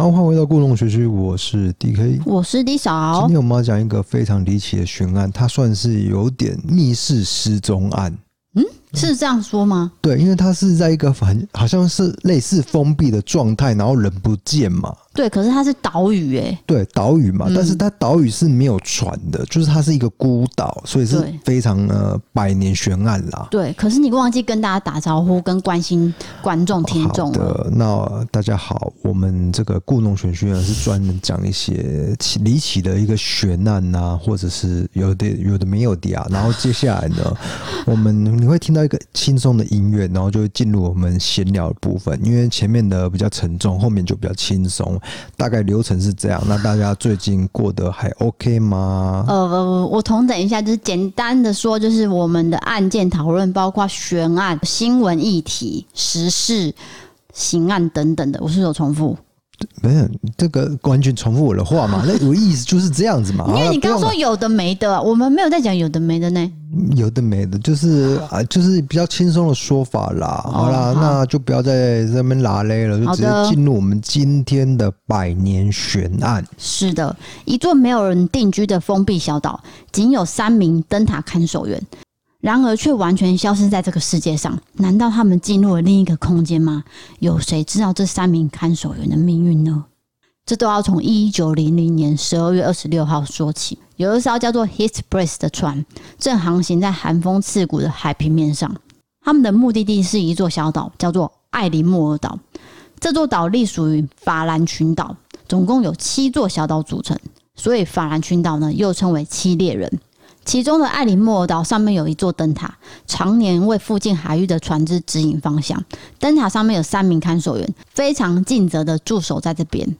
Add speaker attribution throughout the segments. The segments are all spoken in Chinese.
Speaker 1: 好，欢迎回到故弄玄虚，我是 DK，
Speaker 2: 我是 D 嫂。
Speaker 1: 今天我们要讲一个非常离奇的悬案，它算是有点密室失踪案。
Speaker 2: 嗯，是这样说吗？
Speaker 1: 对，因为它是在一个很好像是类似封闭的状态，然后人不见嘛。
Speaker 2: 对，可是它是岛屿哎，
Speaker 1: 对，岛屿嘛，但是它岛屿是没有船的，嗯、就是它是一个孤岛，所以是非常呃百年悬案啦。
Speaker 2: 对，可是你忘记跟大家打招呼，跟关心观众听
Speaker 1: 众的，那大家好，我们这个故弄玄虚呢，是专门讲一些离奇的一个悬案呐、啊，或者是有的有的没有的啊。然后接下来呢，我们你会听到一个轻松的音乐，然后就会进入我们闲聊的部分，因为前面的比较沉重，后面就比较轻松。大概流程是这样，那大家最近过得还 OK 吗？
Speaker 2: 呃，我同等一下，就是简单的说，就是我们的案件讨论包括悬案、新闻议题、时事、刑案等等的，我是有重复？
Speaker 1: 没有，这个完全重复我的话嘛？那我意思就是这样子嘛？
Speaker 2: 因为你刚刚说有的没的，我们没有在讲有的没的呢。
Speaker 1: 有的没的，就是啊，就是比较轻松的说法啦。好啦，那就不要在这边拉勒了，就直接进入我们今天的百年悬案。
Speaker 2: 是的，一座没有人定居的封闭小岛，仅有三名灯塔看守员。然而，却完全消失在这个世界上。难道他们进入了另一个空间吗？有谁知道这三名看守员的命运呢？这都要从一九零零年十二月二十六号说起。有一艘叫做 His Breath 的船，正航行在寒风刺骨的海平面上。他们的目的地是一座小岛，叫做艾琳莫尔岛。这座岛隶属于法兰群岛，总共有七座小岛组成，所以法兰群岛呢又称为七猎人。其中的艾琳莫尔岛上面有一座灯塔，常年为附近海域的船只指引方向。灯塔上面有三名看守员，非常尽责的驻守在这边。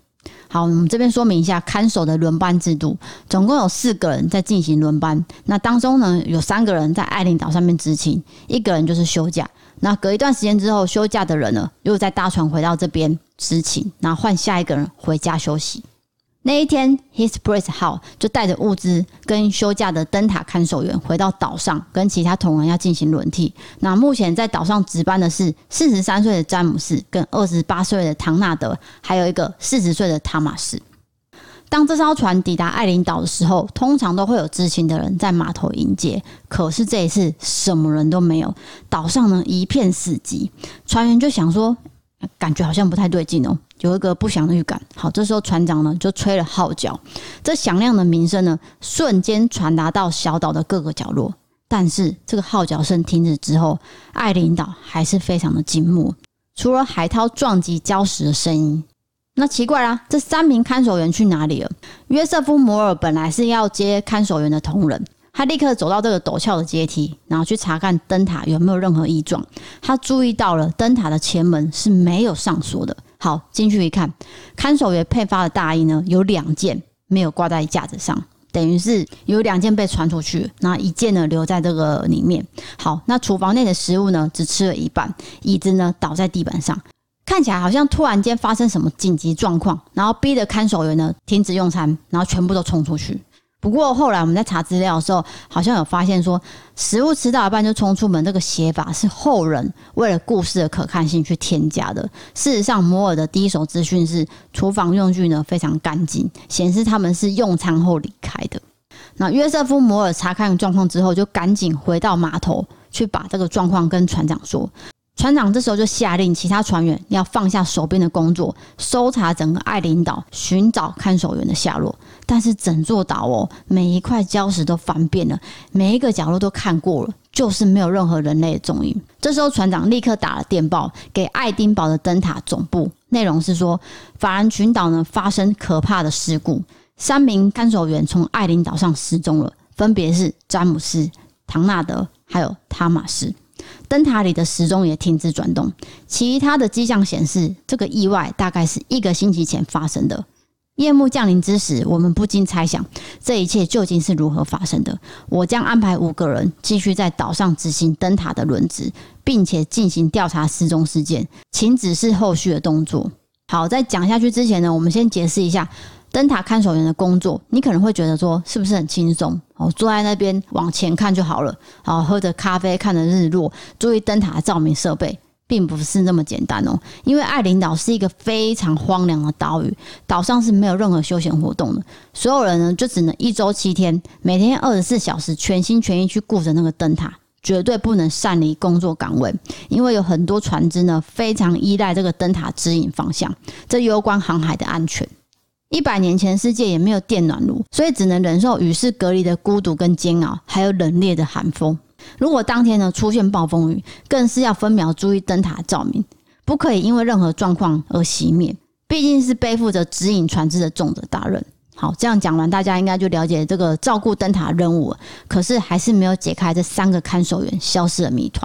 Speaker 2: 好，我们这边说明一下看守的轮班制度，总共有四个人在进行轮班。那当中呢，有三个人在艾琳岛上面执勤，一个人就是休假。那隔一段时间之后，休假的人呢，又再搭船回到这边执勤，然后换下一个人回家休息。那一天，Hissbreath 号就带着物资跟休假的灯塔看守员回到岛上，跟其他同仁要进行轮替。那目前在岛上值班的是四十三岁的詹姆斯，跟二十八岁的唐纳德，还有一个四十岁的汤马斯。当这艘船抵达艾琳岛的时候，通常都会有知情的人在码头迎接。可是这一次，什么人都没有，岛上呢一片死寂。船员就想说，感觉好像不太对劲哦。有一个不祥的预感。好，这时候船长呢就吹了号角，这响亮的鸣声呢瞬间传达到小岛的各个角落。但是这个号角声停止之后，艾琳岛还是非常的静默，除了海涛撞击礁石的声音。那奇怪啦，这三名看守员去哪里了？约瑟夫·摩尔本来是要接看守员的同仁。他立刻走到这个陡峭的阶梯，然后去查看灯塔有没有任何异状。他注意到了灯塔的前门是没有上锁的。好，进去一看，看守员配发的大衣呢，有两件没有挂在架子上，等于是有两件被传出去，那一件呢留在这个里面。好，那厨房内的食物呢只吃了一半，椅子呢倒在地板上，看起来好像突然间发生什么紧急状况，然后逼得看守员呢停止用餐，然后全部都冲出去。不过后来我们在查资料的时候，好像有发现说，食物吃到一半就冲出门，这个写法是后人为了故事的可看性去添加的。事实上，摩尔的第一手资讯是厨房用具呢非常干净，显示他们是用餐后离开的。那约瑟夫·摩尔查看状况之后，就赶紧回到码头去把这个状况跟船长说。船长这时候就下令其他船员要放下手边的工作，搜查整个艾琳岛，寻找看守员的下落。但是整座岛哦，每一块礁石都翻遍了，每一个角落都看过了，就是没有任何人类的踪影。这时候船长立刻打了电报给爱丁堡的灯塔总部，内容是说法兰群岛呢发生可怕的事故，三名看守员从艾琳岛上失踪了，分别是詹姆斯、唐纳德还有汤马斯。灯塔里的时钟也停止转动，其他的迹象显示，这个意外大概是一个星期前发生的。夜幕降临之时，我们不禁猜想，这一切究竟是如何发生的？我将安排五个人继续在岛上执行灯塔的轮值，并且进行调查失踪事件，请指示后续的动作。好，在讲下去之前呢，我们先解释一下。灯塔看守员的工作，你可能会觉得说是不是很轻松？哦，坐在那边往前看就好了，然后喝着咖啡，看着日落，注意灯塔的照明设备。并不是那么简单哦，因为爱琳岛是一个非常荒凉的岛屿，岛上是没有任何休闲活动的，所有人呢就只能一周七天，每天二十四小时全心全意去顾着那个灯塔，绝对不能擅离工作岗位，因为有很多船只呢非常依赖这个灯塔指引方向，这攸关航海的安全。一百年前世界也没有电暖炉，所以只能忍受与世隔离的孤独跟煎熬，还有冷冽的寒风。如果当天呢出现暴风雨，更是要分秒注意灯塔照明，不可以因为任何状况而熄灭。毕竟是背负着指引船只的重责大任。好，这样讲完，大家应该就了解这个照顾灯塔的任务了。可是还是没有解开这三个看守员消失的谜团。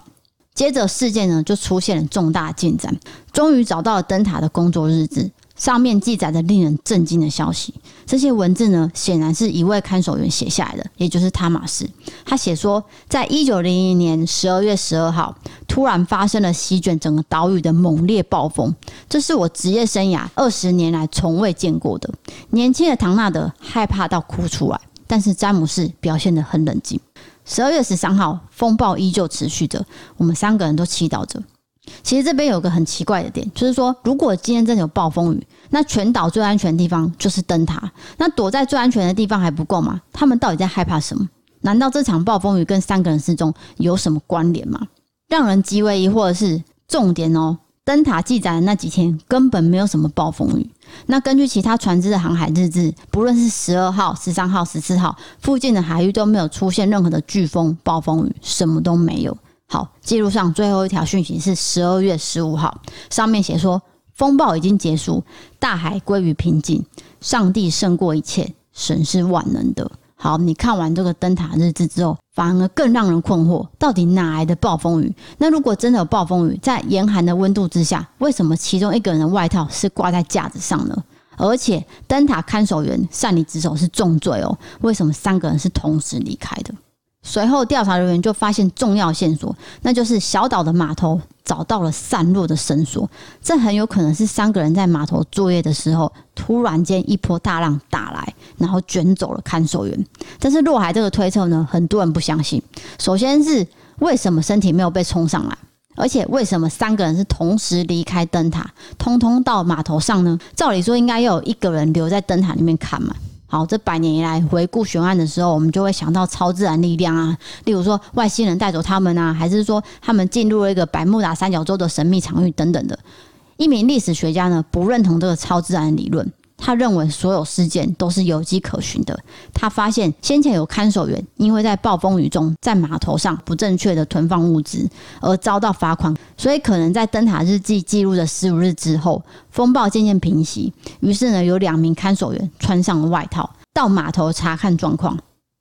Speaker 2: 接着事件呢就出现了重大进展，终于找到了灯塔的工作日志。上面记载的令人震惊的消息，这些文字呢，显然是一位看守员写下来的，也就是汤马斯。他写说，在一九零零年十二月十二号，突然发生了席卷整个岛屿的猛烈暴风，这是我职业生涯二十年来从未见过的。年轻的唐纳德害怕到哭出来，但是詹姆士表现得很冷静。十二月十三号，风暴依旧持续着，我们三个人都祈祷着。其实这边有个很奇怪的点，就是说，如果今天真的有暴风雨，那全岛最安全的地方就是灯塔。那躲在最安全的地方还不够吗？他们到底在害怕什么？难道这场暴风雨跟三个人失踪有什么关联吗？让人极为疑惑的是，重点哦，灯塔记载的那几天根本没有什么暴风雨。那根据其他船只的航海日志，不论是十二号、十三号、十四号，附近的海域都没有出现任何的飓风、暴风雨，什么都没有。好，记录上最后一条讯息是十二月十五号，上面写说风暴已经结束，大海归于平静，上帝胜过一切，神是万能的。好，你看完这个灯塔日志之后，反而更让人困惑，到底哪来的暴风雨？那如果真的有暴风雨，在严寒的温度之下，为什么其中一个人的外套是挂在架子上呢？而且灯塔看守员擅离职守是重罪哦，为什么三个人是同时离开的？随后，调查人员就发现重要线索，那就是小岛的码头找到了散落的绳索。这很有可能是三个人在码头作业的时候，突然间一波大浪打来，然后卷走了看守员。但是落海这个推测呢，很多人不相信。首先是为什么身体没有被冲上来，而且为什么三个人是同时离开灯塔，通通到码头上呢？照理说应该要有一个人留在灯塔里面看嘛。好，这百年以来回顾悬案的时候，我们就会想到超自然力量啊，例如说外星人带走他们啊，还是说他们进入了一个百慕达三角洲的神秘场域等等的。一名历史学家呢，不认同这个超自然理论。他认为所有事件都是有迹可循的。他发现先前有看守员因为在暴风雨中在码头上不正确的囤放物资而遭到罚款，所以可能在灯塔日记记录的十五日之后，风暴渐渐平息。于是呢，有两名看守员穿上了外套到码头查看状况，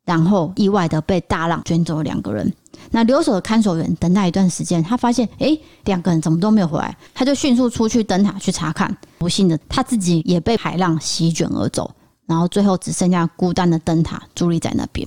Speaker 2: 然后意外的被大浪卷走两个人。那留守的看守员等待一段时间，他发现，诶，两个人怎么都没有回来，他就迅速出去灯塔去查看。不幸的，他自己也被海浪席卷而走，然后最后只剩下孤单的灯塔伫立在那边。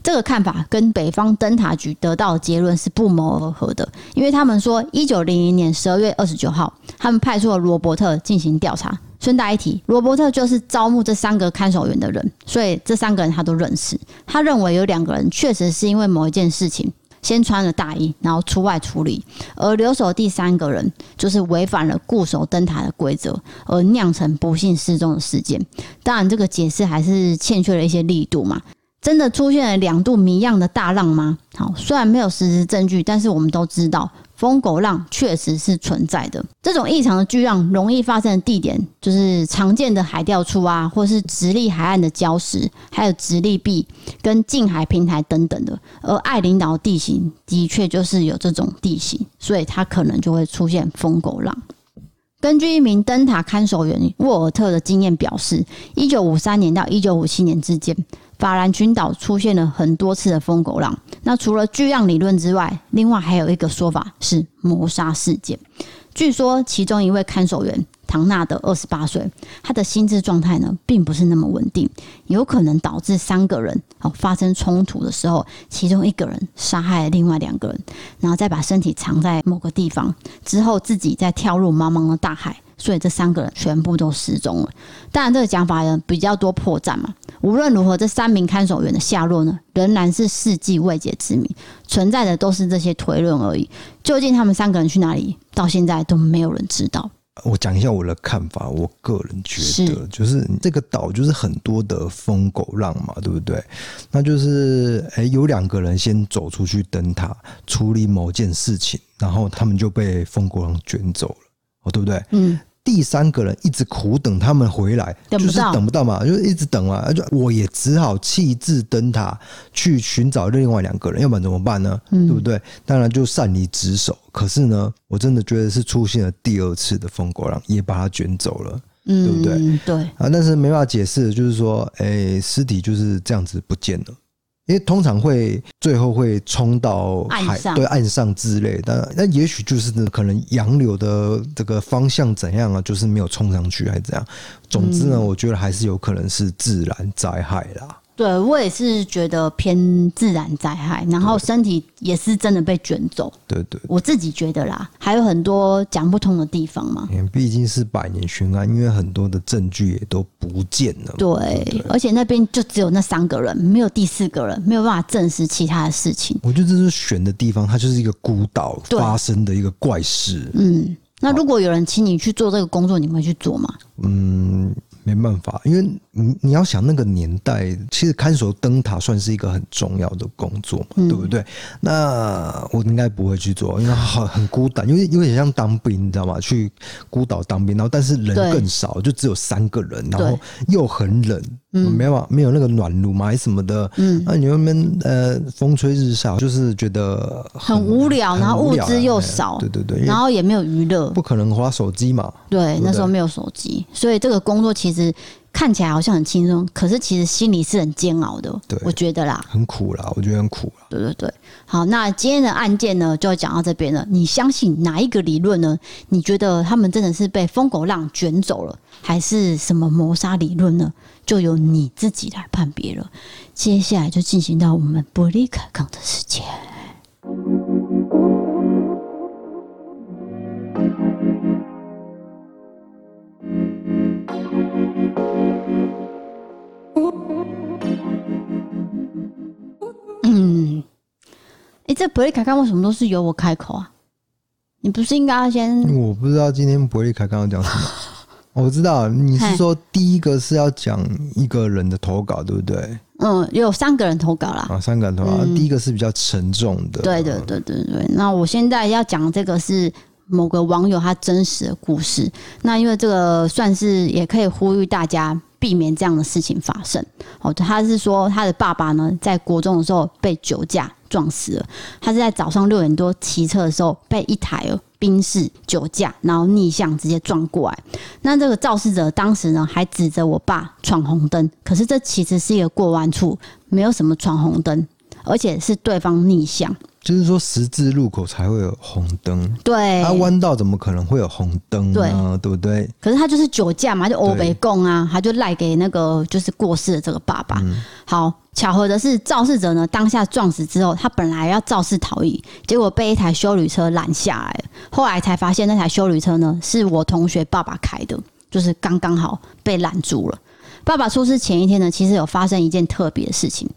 Speaker 2: 这个看法跟北方灯塔局得到的结论是不谋而合的，因为他们说，一九零零年十二月二十九号，他们派出了罗伯特进行调查。顺带一提，罗伯特就是招募这三个看守员的人，所以这三个人他都认识。他认为有两个人确实是因为某一件事情。先穿了大衣，然后出外处理，而留守第三个人就是违反了固守灯塔的规则，而酿成不幸失踪的事件。当然，这个解释还是欠缺了一些力度嘛。真的出现了两度谜样的大浪吗？好，虽然没有实质证据，但是我们都知道。疯狗浪确实是存在的，这种异常的巨浪容易发生的地点就是常见的海钓处啊，或是直立海岸的礁石，还有直立壁跟近海平台等等的。而爱琳岛地形的确就是有这种地形，所以它可能就会出现疯狗浪。根据一名灯塔看守员沃尔特的经验表示，一九五三年到一九五七年之间，法兰群岛出现了很多次的疯狗浪。那除了巨量理论之外，另外还有一个说法是谋杀事件。据说其中一位看守员唐纳德二十八岁，他的心智状态呢并不是那么稳定，有可能导致三个人哦发生冲突的时候，其中一个人杀害了另外两个人，然后再把身体藏在某个地方，之后自己再跳入茫茫的大海。所以这三个人全部都失踪了。当然，这个讲法呢比较多破绽嘛。无论如何，这三名看守员的下落呢，仍然是世纪未解之谜。存在的都是这些推论而已。究竟他们三个人去哪里，到现在都没有人知道。
Speaker 1: 我讲一下我的看法，我个人觉得，就是这个岛就是很多的疯狗浪嘛，对不对？那就是，哎，有两个人先走出去灯塔处理某件事情，然后他们就被疯狗浪卷走了，哦，对不对？嗯。第三个人一直苦等他们回来，就是等不到嘛，就是一直等嘛，就我也只好弃置灯塔去寻找另外两个人，要不然怎么办呢？对不对？当然就擅离职守。可是呢，我真的觉得是出现了第二次的疯狗浪，也把他卷走了，对不对？
Speaker 2: 对
Speaker 1: 啊，但是没办法解释，就是说，哎，尸体就是这样子不见了。因为通常会最后会冲到海对岸上之类的，那也许就是可能洋流的这个方向怎样啊，就是没有冲上去还是怎样。总之呢，我觉得还是有可能是自然灾害啦。
Speaker 2: 对，我也是觉得偏自然灾害，然后身体也是真的被卷走。
Speaker 1: 对对，
Speaker 2: 我自己觉得啦，还有很多讲不通的地方嘛。
Speaker 1: 毕竟是百年悬案，因为很多的证据也都不见了。
Speaker 2: 对，而且那边就只有那三个人，没有第四个人，没有办法证实其他的事情。
Speaker 1: 我觉得这是悬的地方，它就是一个孤岛发生的一个怪事。
Speaker 2: 嗯，那如果有人请你去做这个工作，你会去做吗？
Speaker 1: 嗯。没办法，因为你你要想那个年代，其实看守灯塔算是一个很重要的工作嘛，嗯、对不对？那我应该不会去做，因为很很孤单，因为有点像当兵，你知道吗？去孤岛当兵，然后但是人更少，就只有三个人，然后又很冷。没有没有那个暖炉嘛，还什么的？嗯，那你们呃风吹日晒，就是觉得
Speaker 2: 很，很无聊，然后物资又少，
Speaker 1: 对对对，
Speaker 2: 然后也没有娱乐，
Speaker 1: 不可能花手机嘛。
Speaker 2: 对，对对，那时候没有手机，所以这个工作其实。看起来好像很轻松，可是其实心里是很煎熬的。对，我觉得啦，
Speaker 1: 很苦啦，我觉得很苦啦。
Speaker 2: 对对对，好，那今天的案件呢，就讲到这边了。你相信哪一个理论呢？你觉得他们真的是被疯狗浪卷走了，还是什么谋杀理论呢？就由你自己来判别了。接下来就进行到我们伯利凯康的时间。哎，这伯利凯康为什么都是由我开口啊？你不是应该要先？
Speaker 1: 我不知道今天伯利凯康要讲什么。我知道你是说第一个是要讲一个人的投稿，对不对？
Speaker 2: 嗯，有三个人投稿啦。
Speaker 1: 啊，三个人投稿，嗯、第一个是比较沉重的。
Speaker 2: 对对对对对。那我现在要讲这个是某个网友他真实的故事。那因为这个算是也可以呼吁大家。避免这样的事情发生。哦，他是说他的爸爸呢，在国中的时候被酒驾撞死了。他是在早上六点多骑车的时候，被一台宾士酒驾，然后逆向直接撞过来。那这个肇事者当时呢，还指着我爸闯红灯，可是这其实是一个过弯处，没有什么闯红灯，而且是对方逆向。
Speaker 1: 就是说十字路口才会有红灯，
Speaker 2: 对，
Speaker 1: 他弯道怎么可能会有红灯呢？对，对不对？
Speaker 2: 可是他就是酒驾嘛，就欧北共啊，他就赖给那个就是过世的这个爸爸。嗯、好，巧合的是肇事者呢，当下撞死之后，他本来要肇事逃逸，结果被一台修旅车拦下来，后来才发现那台修旅车呢是我同学爸爸开的，就是刚刚好被拦住了。爸爸出事前一天呢，其实有发生一件特别的事情。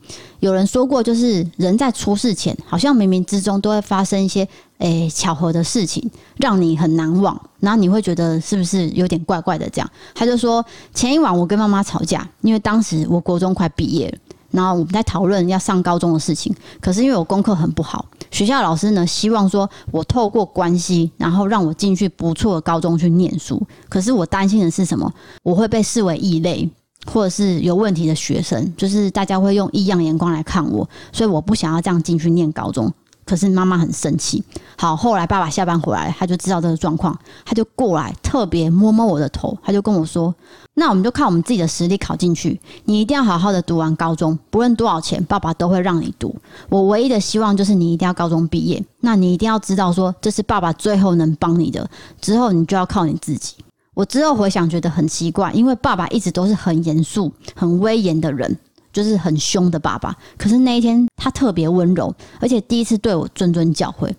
Speaker 2: 有人说过，就是人在出事前，好像冥冥之中都会发生一些诶、巧合的事情，让你很难忘。然后你会觉得是不是有点怪怪的？这样，他就说前一晚我跟妈妈吵架，因为当时我国中快毕业了，然后我们在讨论要上高中的事情。可是因为我功课很不好，学校老师呢希望说我透过关系，然后让我进去不错的高中去念书。可是我担心的是什么？我会被视为异类。或者是有问题的学生，就是大家会用异样眼光来看我，所以我不想要这样进去念高中。可是妈妈很生气。好，后来爸爸下班回来，他就知道这个状况，他就过来特别摸摸我的头，他就跟我说：“那我们就靠我们自己的实力考进去，你一定要好好的读完高中，不论多少钱，爸爸都会让你读。我唯一的希望就是你一定要高中毕业。那你一定要知道说，这是爸爸最后能帮你的，之后你就要靠你自己。”我之后回想，觉得很奇怪，因为爸爸一直都是很严肃、很威严的人，就是很凶的爸爸。可是那一天他特别温柔，而且第一次对我谆谆教诲。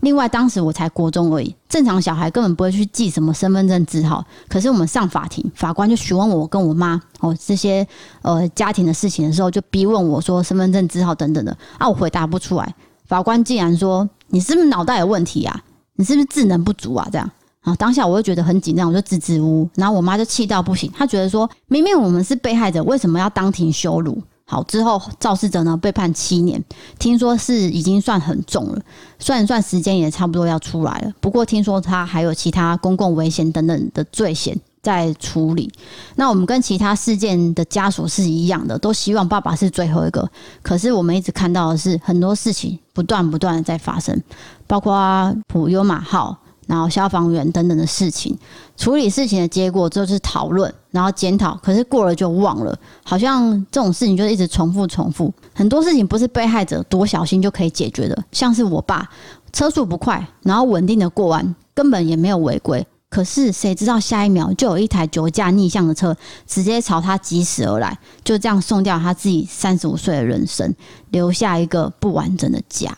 Speaker 2: 另外，当时我才国中而已，正常小孩根本不会去记什么身份证字号。可是我们上法庭，法官就询问我跟我妈哦这些呃家庭的事情的时候，就逼问我说身份证字号等等的啊，我回答不出来。法官竟然说：“你是不是脑袋有问题啊？你是不是智能不足啊？”这样啊，当下我就觉得很紧张，我就支支吾。然后我妈就气到不行，她觉得说明明我们是被害者，为什么要当庭羞辱？好，之后肇事者呢被判七年，听说是已经算很重了，算一算时间也差不多要出来了。不过听说他还有其他公共危险等等的罪嫌在处理。那我们跟其他事件的家属是一样的，都希望爸爸是最后一个。可是我们一直看到的是很多事情不断不断的在发生，包括普悠玛号。然后消防员等等的事情，处理事情的结果就是讨论，然后检讨。可是过了就忘了，好像这种事情就一直重复重复。很多事情不是被害者多小心就可以解决的。像是我爸车速不快，然后稳定的过弯，根本也没有违规。可是谁知道下一秒就有一台酒驾逆向的车直接朝他疾驶而来，就这样送掉他自己三十五岁的人生，留下一个不完整的家。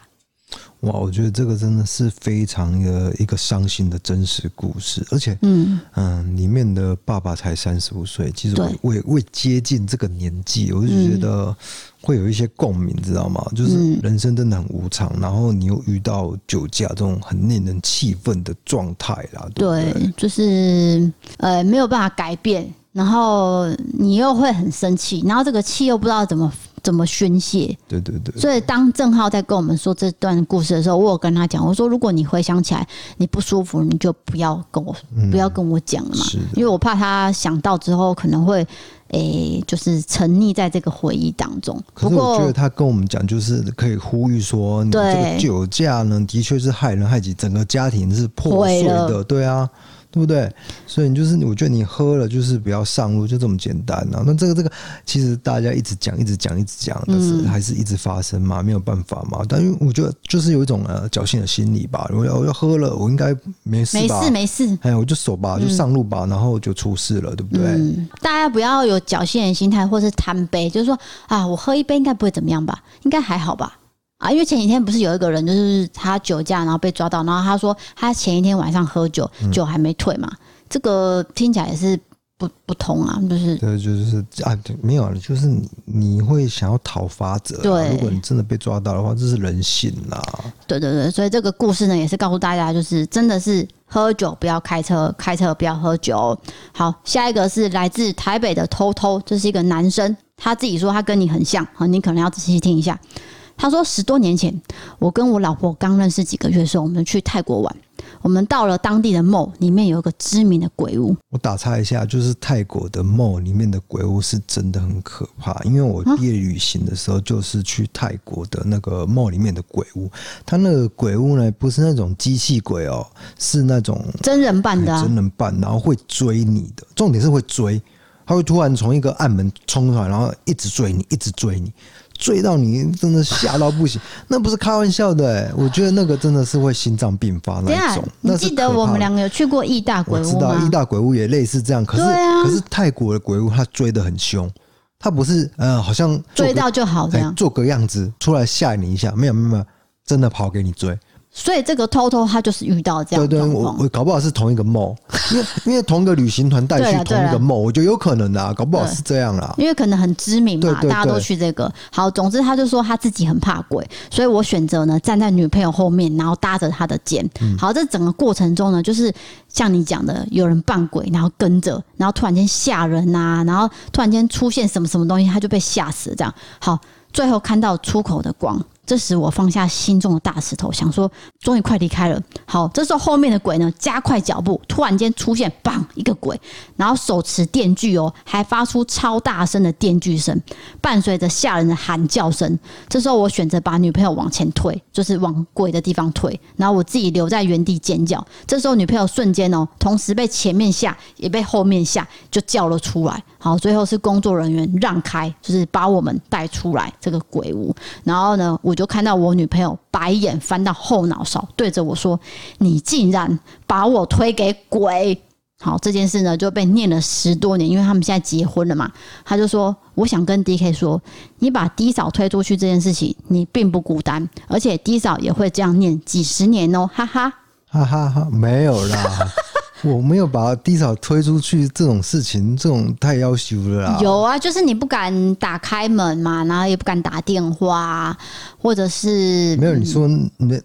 Speaker 1: 哇，我觉得这个真的是非常的一个伤心的真实故事，而且，嗯。嗯，里面的爸爸才三十五岁，其实我未未接近这个年纪，我就觉得会有一些共鸣，知道吗？就是人生真的很无常，然后你又遇到酒驾这种很令人气愤的状态啦，对，
Speaker 2: 对，就是呃没有办法改变，然后你又会很生气，然后这个气又不知道怎么。怎么宣泄？
Speaker 1: 对对对。
Speaker 2: 所以当郑浩在跟我们说这段故事的时候，我有跟他讲，我说如果你回想起来你不舒服，你就不要跟我、嗯、不要跟我讲了嘛，因为我怕他想到之后可能会诶、欸，就是沉溺在这个回忆当中。
Speaker 1: 可是我觉得他跟我们讲，就是可以呼吁说，你这个酒驾呢，的确是害人害己，整个家庭是破碎的，对啊。对不对？所以你就是，我觉得你喝了就是不要上路，就这么简单啊。那这个这个，其实大家一直讲，一直讲，一直讲，但是还是一直发生嘛，没有办法嘛。但因为我觉得就是有一种呃侥幸的心理吧。我要我要喝了，我应该没事吧？
Speaker 2: 没事没事。
Speaker 1: 哎，我就守吧，就上路吧，然后就出事了，对不对？
Speaker 2: 嗯，大家不要有侥幸的心态，或是贪杯，就是说啊，我喝一杯应该不会怎么样吧？应该还好吧？啊，因为前几天不是有一个人，就是他酒驾，然后被抓到，然后他说他前一天晚上喝酒，酒还没退嘛。嗯、这个听起来也是不不同啊，就是
Speaker 1: 对，就是啊，没有了，就是你你会想要讨伐者，对，如果你真的被抓到的话，这是人性啦。
Speaker 2: 对对对，所以这个故事呢，也是告诉大家，就是真的是喝酒不要开车，开车不要喝酒。好，下一个是来自台北的偷偷，这是一个男生，他自己说他跟你很像，好，你可能要仔细听一下。他说：“十多年前，我跟我老婆刚认识几个月的时候，我们去泰国玩。我们到了当地的 mall，里面有一个知名的鬼屋。
Speaker 1: 我打岔一下，就是泰国的 mall 里面的鬼屋是真的很可怕。因为我毕业旅行的时候，就是去泰国的那个 mall 里面的鬼屋。他那个鬼屋呢，不是那种机器鬼哦，是那种
Speaker 2: 真人扮的，
Speaker 1: 真人扮，然后会追你的。重点是会追，他会突然从一个暗门冲出来，然后一直追你，一直追你。”追到你真的吓到不行，那不是开玩笑的哎、欸！我觉得那个真的是会心脏病发那一种。
Speaker 2: 你记得我们两个有去过义大鬼屋吗？
Speaker 1: 我知道义大鬼屋也类似这样，可是、啊、可是泰国的鬼屋他追的很凶，他不是呃好像
Speaker 2: 追到就好这样，
Speaker 1: 做个样子出来吓你一下，没有没有没有，真的跑给你追。
Speaker 2: 所以这个偷偷他就是遇到这样，
Speaker 1: 对对，我我搞不好是同一个 mall，因为因为同一个旅行团带去同一个 mall，我觉得有可能啊，搞不好是这样啦。
Speaker 2: 因为可能很知名嘛，大家都去这个。好，总之他就说他自己很怕鬼，所以我选择呢站在女朋友后面，然后搭着他的肩。好，这整个过程中呢，就是像你讲的，有人扮鬼，然后跟着，然后突然间吓人啊，然后突然间出现什么什么东西，他就被吓死了。这样好，最后看到出口的光。这时我放下心中的大石头，想说终于快离开了。好，这时候后面的鬼呢加快脚步，突然间出现，砰！一个鬼，然后手持电锯哦，还发出超大声的电锯声，伴随着吓人的喊叫声。这时候我选择把女朋友往前推，就是往鬼的地方推，然后我自己留在原地尖叫。这时候女朋友瞬间哦，同时被前面吓，也被后面吓，就叫了出来。好，最后是工作人员让开，就是把我们带出来这个鬼屋。然后呢，我就看到我女朋友白眼翻到后脑勺，对着我说：“你竟然把我推给鬼！”好，这件事呢就被念了十多年，因为他们现在结婚了嘛。他就说：“我想跟 DK 说，你把 D 嫂推出去这件事情，你并不孤单，而且 D 嫂也会这样念几十年哦，哈哈，
Speaker 1: 哈哈哈，没有啦，我没有把低嫂推出去这种事情，这种太要求了啦。
Speaker 2: 有啊，就是你不敢打开门嘛，然后也不敢打电话，或者是
Speaker 1: 没有。你说你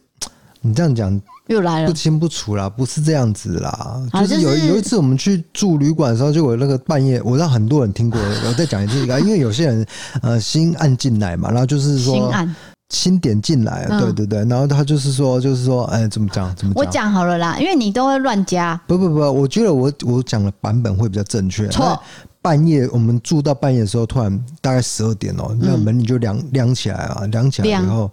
Speaker 1: 你这样讲。”
Speaker 2: 又来了，
Speaker 1: 不清不楚啦，不是这样子啦，就是有有一次我们去住旅馆的时候，就有那个半夜，我让很多人听过，我再讲一次，因为有些人呃心按进来嘛，然后就是说新按新点进来，对对对，然后他就是说就是说，哎，怎么讲怎么讲？
Speaker 2: 我讲好了啦，因为你都会乱加，
Speaker 1: 不不不，我觉得我我讲的版本会比较正确。错，半夜我们住到半夜的时候，突然大概十二点哦，那门你就亮亮起来啊，亮起来以后。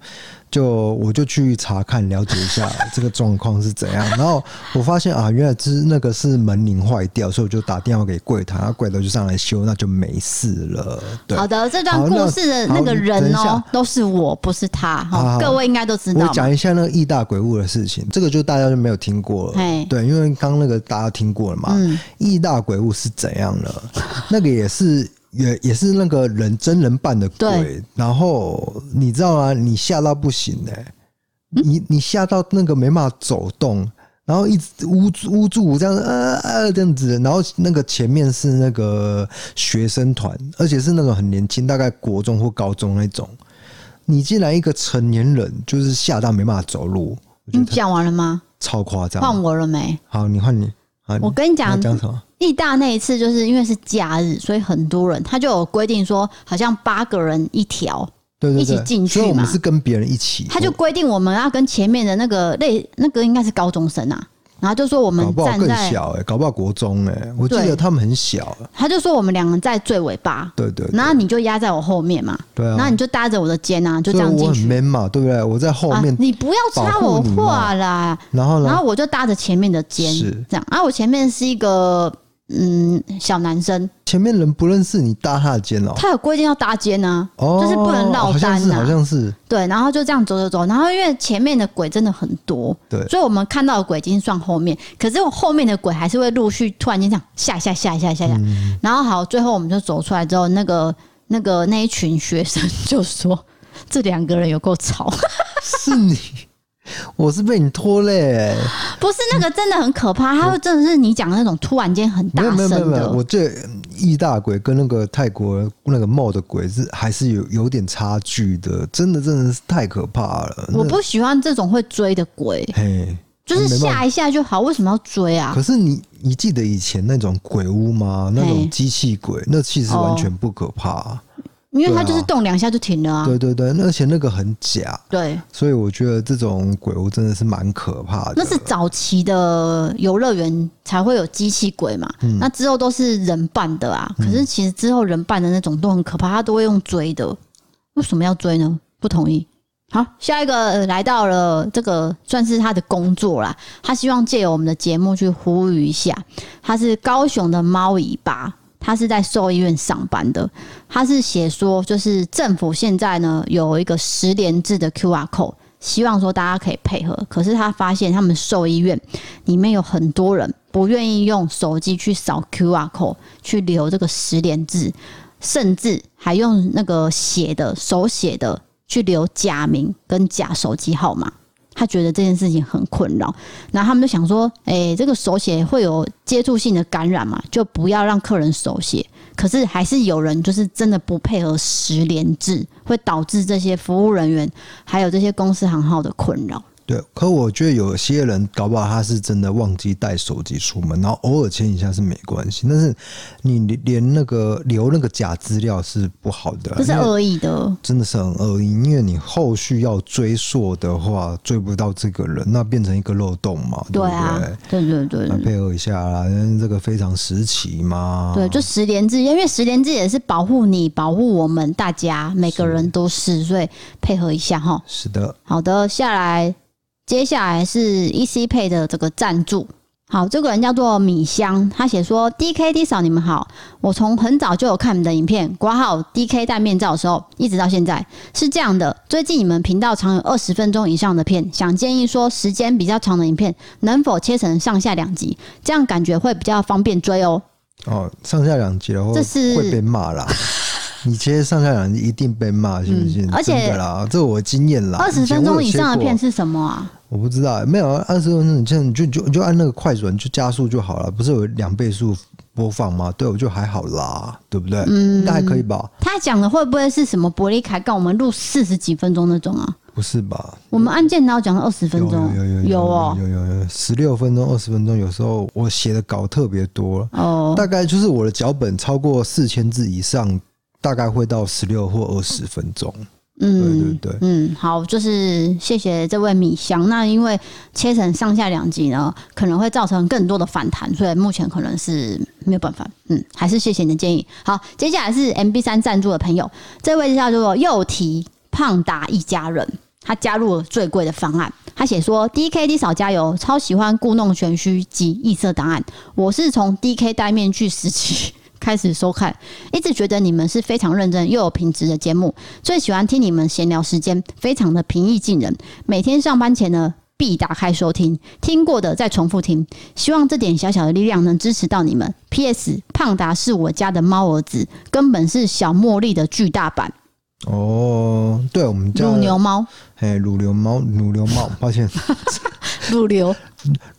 Speaker 1: 就我就去查看了解一下 这个状况是怎样，然后我发现啊，原来是那个是门铃坏掉，所以我就打电话给柜台，然后柜台就上来修，那就没事了。对，
Speaker 2: 好的，这段故事的那个人哦，都是我，不是他。好，各位应该都知道。我
Speaker 1: 讲一下那个义大鬼物的事情，这个就大家就没有听过了。对，因为刚刚那个大家听过了嘛。嗯，义大鬼物是怎样的？那个也是。也也是那个人真人扮的鬼，然后你知道吗？你吓到不行哎、欸，嗯、你你吓到那个没办法走动，然后一直捂捂住这样呃呃这样子，然后那个前面是那个学生团，而且是那种很年轻，大概国中或高中那种。你竟然一个成年人就是吓到没办法走路，
Speaker 2: 你讲完了吗？
Speaker 1: 超夸张，换
Speaker 2: 我了没？
Speaker 1: 好，你换你。
Speaker 2: 我跟你讲，讲什么？义大那一次就是因为是假日，所以很多人，他就有规定说，好像八个人一条，对对对，一起进去嘛。所以我们是
Speaker 1: 跟别人一起，
Speaker 2: 他就规定我们要跟前面的那个类那个应该是高中生啊。然后就说我们站在
Speaker 1: 小哎，搞不好国中哎，我记得他们很小。
Speaker 2: 他就说我们两个人在最尾巴，
Speaker 1: 对对。
Speaker 2: 然后你就压在我后面嘛，对啊。然后你就搭着我的肩啊，就这样进去。
Speaker 1: 我很 man 嘛，对不对？我在后面，
Speaker 2: 你不要插我话啦。
Speaker 1: 然后呢？
Speaker 2: 然后我就搭着前面的肩，是这样。然啊，我前面是一个。嗯，小男生。
Speaker 1: 前面人不认识你搭他的肩哦，
Speaker 2: 他有规定要搭肩呢，就是不能落单呐，
Speaker 1: 好像是
Speaker 2: 对，然后就这样走走走，然后因为前面的鬼真的很多，对，所以我们看到的鬼已经算后面，可是我后面的鬼还是会陆续突然间这样下下下下吓一下，然后好，最后我们就走出来之后，那个那个那一群学生就说 这两个人有够吵，
Speaker 1: 是你。我是被你拖累、欸，
Speaker 2: 不是那个真的很可怕，他会真的是你讲的那种突然间很大声的。没有没有没有，
Speaker 1: 我这意大鬼跟那个泰国那个冒的鬼是还是有有点差距的，真的真的是太可怕了。
Speaker 2: 我不喜欢这种会追的鬼，嘿，就是吓一下就好，为什么要追啊？
Speaker 1: 可是你你记得以前那种鬼屋吗？那种机器鬼，那其实完全不可怕。哦
Speaker 2: 因为它就是动两下就停了啊！
Speaker 1: 对对对，而且那个很假，
Speaker 2: 对，
Speaker 1: 所以我觉得这种鬼屋真的是蛮可怕的。
Speaker 2: 那是早期的游乐园才会有机器鬼嘛，嗯、那之后都是人扮的啊。可是其实之后人扮的那种都很可怕，他都会用追的。为什么要追呢？不同意。好，下一个来到了这个算是他的工作啦，他希望借由我们的节目去呼吁一下。他是高雄的猫尾巴。他是在兽医院上班的，他是写说，就是政府现在呢有一个十连制的 QR code，希望说大家可以配合。可是他发现他们兽医院里面有很多人不愿意用手机去扫 QR code 去留这个十连制，甚至还用那个写的手写的去留假名跟假手机号码。他觉得这件事情很困扰，然后他们就想说：“哎、这个手写会有接触性的感染嘛，就不要让客人手写。”可是还是有人就是真的不配合十连制，会导致这些服务人员还有这些公司行号的困扰。
Speaker 1: 对，可我觉得有些人搞不好他是真的忘记带手机出门，然后偶尔签一下是没关系。但是你连那个留那个假资料是不好的，
Speaker 2: 这是恶意的，
Speaker 1: 真的是很恶意。因为你后续要追溯的话，追不到这个人，那变成一个漏洞嘛，对
Speaker 2: 啊对？对
Speaker 1: 对配合一下啦，因为这个非常时期嘛。
Speaker 2: 对，就十连制，因为十连制也是保护你、保护我们大家，每个人都是，所以配合一下哈。
Speaker 1: 是的，
Speaker 2: 好的，下来。接下来是 EC Pay 的这个赞助，好，这个人叫做米香，他写说：“D K D 嫂，你们好，我从很早就有看你们的影片，挂号 D K 戴面罩的时候，一直到现在是这样的。最近你们频道常有二十分钟以上的片，想建议说时间比较长的影片能否切成上下两集，这样感觉会比较方便追哦。”
Speaker 1: 哦，上下两集的话，这是会被骂啦。你切上下两集一定被骂，信不信？
Speaker 2: 而且
Speaker 1: 啦，这我经验啦。
Speaker 2: 二十分钟以上的片是什么啊？
Speaker 1: 我不知道，没有二十分钟，你现在就就就按那个快转就加速就好了，不是有两倍速播放吗？对，我就还好啦，对不对？嗯，那还可以吧。
Speaker 2: 他讲的会不会是什么伯利凯告我们录四十几分钟那种啊？
Speaker 1: 不是吧？
Speaker 2: 我们案件哪有讲了二十分钟？
Speaker 1: 有有有有哦，有有有十六分钟、二十分钟，有时候我写的稿特别多哦，大概就是我的脚本超过四千字以上，大概会到十六或二十分钟。嗯，对对对，
Speaker 2: 嗯，好，就是谢谢这位米香。那因为切成上下两集呢，可能会造成更多的反弹，所以目前可能是没有办法。嗯，还是谢谢你的建议。好，接下来是 MB 三赞助的朋友，这位叫做又提胖达一家人，他加入了最贵的方案。他写说：“DK，D 少加油，超喜欢故弄玄虚及异色档案。我是从 DK 戴面具时期。”开始收看，一直觉得你们是非常认真又有品质的节目，最喜欢听你们闲聊时间，非常的平易近人。每天上班前呢，必打开收听，听过的再重复听。希望这点小小的力量能支持到你们。P.S. 胖达是我家的猫儿子，根本是小茉莉的巨大版。
Speaker 1: 哦，对，我们叫
Speaker 2: 乳牛猫，
Speaker 1: 哎，乳牛猫，乳牛猫，抱歉，
Speaker 2: 乳牛，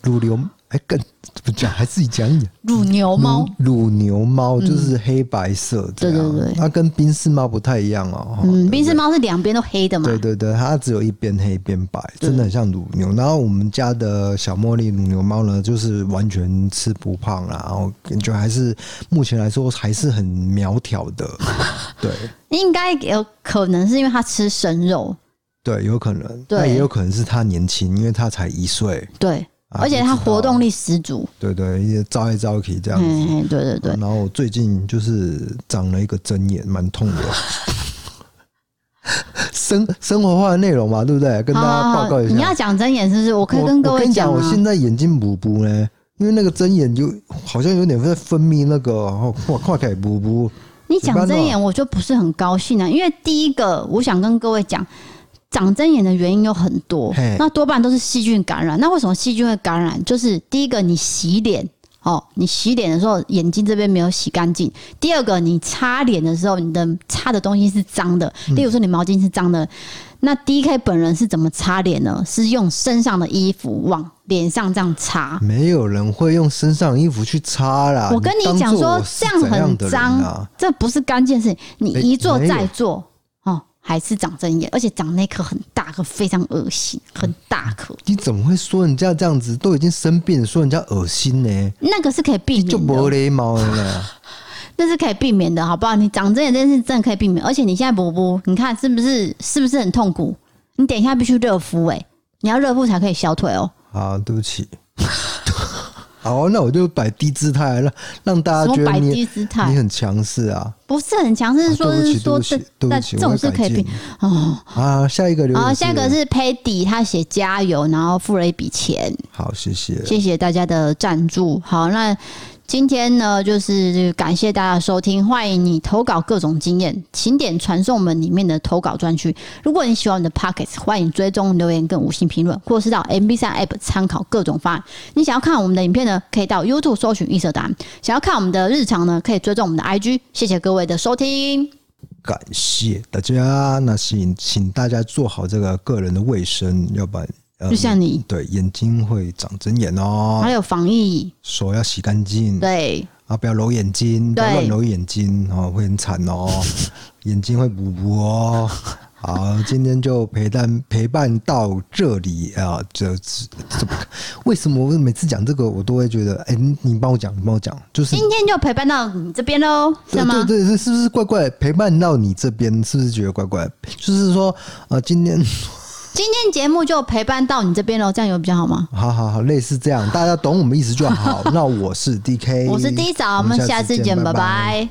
Speaker 1: 乳牛。哎，更不讲，还自己讲一点。
Speaker 2: 乳牛猫，
Speaker 1: 乳牛猫就是黑白色，嗯，对对对，它跟宾士猫不太一样哦。
Speaker 2: 嗯，宾士猫是两边都黑的嘛？
Speaker 1: 对对对，它只有一边黑一边白，真的很像乳牛。然后我们家的小茉莉乳牛猫呢，就是完全吃不胖啦，然后感觉还是目前来说还是很苗条的。对，
Speaker 2: 应该有可能是因为它吃生肉。
Speaker 1: 对，有可能，那也有可能是它年轻，因为它才一岁。
Speaker 2: 对。而且它活动力十足，
Speaker 1: 对对，一些招一招去这样子，
Speaker 2: 对对对。
Speaker 1: 然后最近就是长了一个针眼，蛮痛的。生生活化的内容嘛，对不对？跟大家报告一下。
Speaker 2: 你要讲针眼是不是？我可以跟各位讲，
Speaker 1: 我现在眼睛补补呢，因为那个针眼就好像有点在分泌那个，哇，快开补补。
Speaker 2: 你讲针眼，我就不是很高兴啊，因为第一个，我想跟各位讲。长针眼的原因有很多，那多半都是细菌感染。那为什么细菌会感染？就是第一个，你洗脸哦，你洗脸的时候眼睛这边没有洗干净；第二个，你擦脸的时候，你的擦的东西是脏的，例如说你毛巾是脏的。那 DK 本人是怎么擦脸呢？是用身上的衣服往脸上这样擦。
Speaker 1: 没有人会用身上衣服去擦啦。
Speaker 2: 我跟你讲说，这样很脏，这不是干净事情。你一做再做。还是长针眼，而且长那颗很大颗，非常恶心，很大颗。
Speaker 1: 你怎么会说人家这样子？都已经生病了，说人家恶心呢？
Speaker 2: 那个是可以避免的，就
Speaker 1: 没礼貌了。
Speaker 2: 那是可以避免的，好不好？你长针眼这件事真的可以避免，而且你现在补补，你看是不是是不是很痛苦？你等一下必须热敷，哎，你要热敷才可以消退哦。
Speaker 1: 好，对不起。好，那我就摆低姿态，让让大家觉得你你很强势啊？
Speaker 2: 不是很强势，是说是说这这种是可以变哦。啊，
Speaker 1: 下一个留言，
Speaker 2: 好，下一个是 Paddy，他写加油，然后付了一笔钱。
Speaker 1: 好，谢谢，
Speaker 2: 谢谢大家的赞助。好，那。今天呢，就是感谢大家收听，欢迎你投稿各种经验，请点传送门里面的投稿专区。如果你喜欢我们的 pockets，欢迎追踪留言跟五星评论，或是到 MB3 App 参考各种方案。你想要看我们的影片呢，可以到 YouTube 搜寻异色档案。想要看我们的日常呢，可以追踪我们的 IG。谢谢各位的收听，
Speaker 1: 感谢大家。那请请大家做好这个个人的卫生，要不然。
Speaker 2: 就像你、
Speaker 1: 嗯、对眼睛会长针眼哦，
Speaker 2: 还有防疫，
Speaker 1: 手要洗干净，
Speaker 2: 对
Speaker 1: 啊，不要揉眼睛，不要乱揉眼睛哦，会很惨哦，眼睛会补补哦。好，今天就陪伴陪伴到这里啊，这这为什么我每次讲这个我都会觉得，哎、欸，你帮我讲，你帮我讲，就是
Speaker 2: 今天就陪伴到你这边喽，是吗？
Speaker 1: 对对对，是不是怪怪？陪伴到你这边，是不是觉得怪怪？就是说，呃，今天。
Speaker 2: 今天节目就陪伴到你这边喽，这样有比较好吗？
Speaker 1: 好好好，类似这样，大家懂我们意思就好。那我是 DK，
Speaker 2: 我是 D 嫂，我们下次见，拜拜。拜拜。